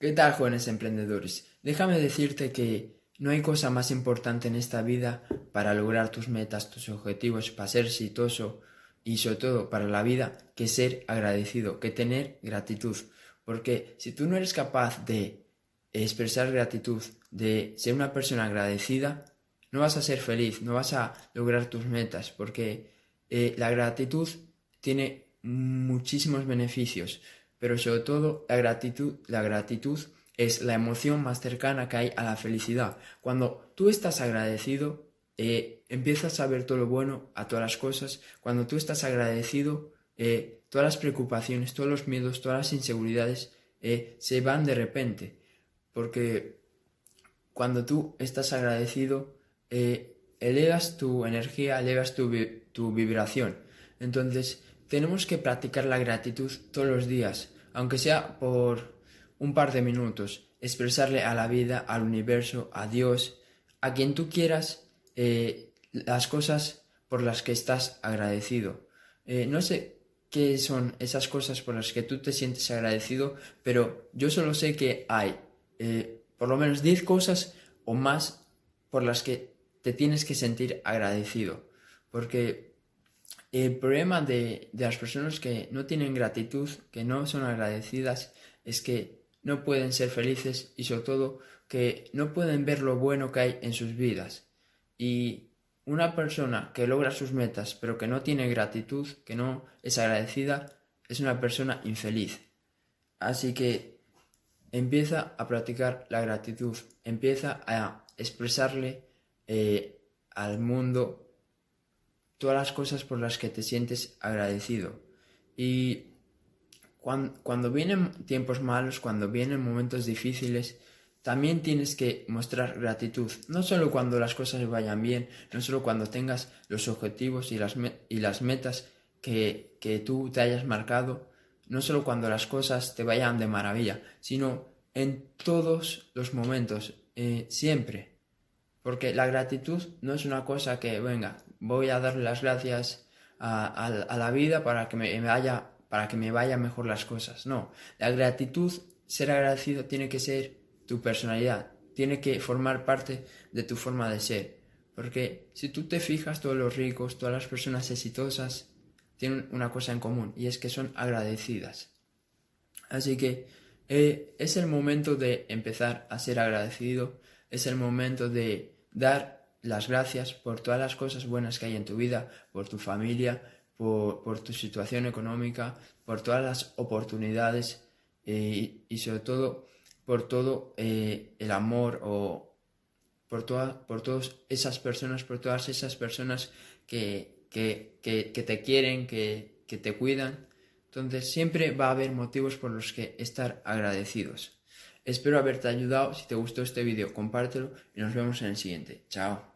¿Qué tal, jóvenes emprendedores? Déjame decirte que no hay cosa más importante en esta vida para lograr tus metas, tus objetivos, para ser exitoso y sobre todo para la vida que ser agradecido, que tener gratitud. Porque si tú no eres capaz de expresar gratitud, de ser una persona agradecida, no vas a ser feliz, no vas a lograr tus metas, porque eh, la gratitud tiene muchísimos beneficios pero sobre todo la gratitud, la gratitud es la emoción más cercana que hay a la felicidad. Cuando tú estás agradecido, eh, empiezas a ver todo lo bueno, a todas las cosas. Cuando tú estás agradecido, eh, todas las preocupaciones, todos los miedos, todas las inseguridades eh, se van de repente. Porque cuando tú estás agradecido, elevas tu energía, elevas tu, tu vibración. Entonces, tenemos que practicar la gratitud todos los días aunque sea por un par de minutos, expresarle a la vida, al universo, a Dios, a quien tú quieras, eh, las cosas por las que estás agradecido. Eh, no sé qué son esas cosas por las que tú te sientes agradecido, pero yo solo sé que hay eh, por lo menos 10 cosas o más por las que te tienes que sentir agradecido. Porque el problema de, las personas que no tienen gratitud, que no son agradecidas, es que no pueden ser felices y sobre todo que no pueden ver lo bueno que hay en sus vidas. Y una persona que logra sus metas pero que no tiene gratitud, que no es agradecida, es una persona infeliz. Así que empieza a practicar la gratitud, empieza a expresarle eh, al mundo todas las cosas por las que te sientes agradecido. Y cuando, vienen tiempos malos, cuando vienen momentos difíciles, también tienes que mostrar gratitud. No solo cuando las cosas vayan bien, no solo cuando tengas los objetivos y las, y las metas que, que tú te hayas marcado, no solo cuando las cosas te vayan de maravilla, sino en todos los momentos, eh, siempre. Porque la gratitud no es una cosa que, venga, voy a darle las gracias a, la vida para que me, vaya, para que me vayan mejor las cosas. No, la gratitud, ser agradecido tiene que ser tu personalidad, tiene que formar parte de tu forma de ser. Porque si tú te fijas, todos los ricos, todas las personas exitosas tienen una cosa en común y es que son agradecidas. Así que eh, es el momento de empezar a ser agradecido, es el momento de dar las gracias por todas las cosas buenas que hay en tu vida, por tu familia, por, tu situación económica, por todas las oportunidades eh, y sobre todo por todo eh, el amor o por, por todas esas personas, por todas esas personas que, que, que, te quieren, que, que te cuidan. Entonces siempre va a haber motivos por los que estar agradecidos. Espero haberte ayudado. Si te gustó este vídeo, compártelo y nos vemos en el siguiente. Chao.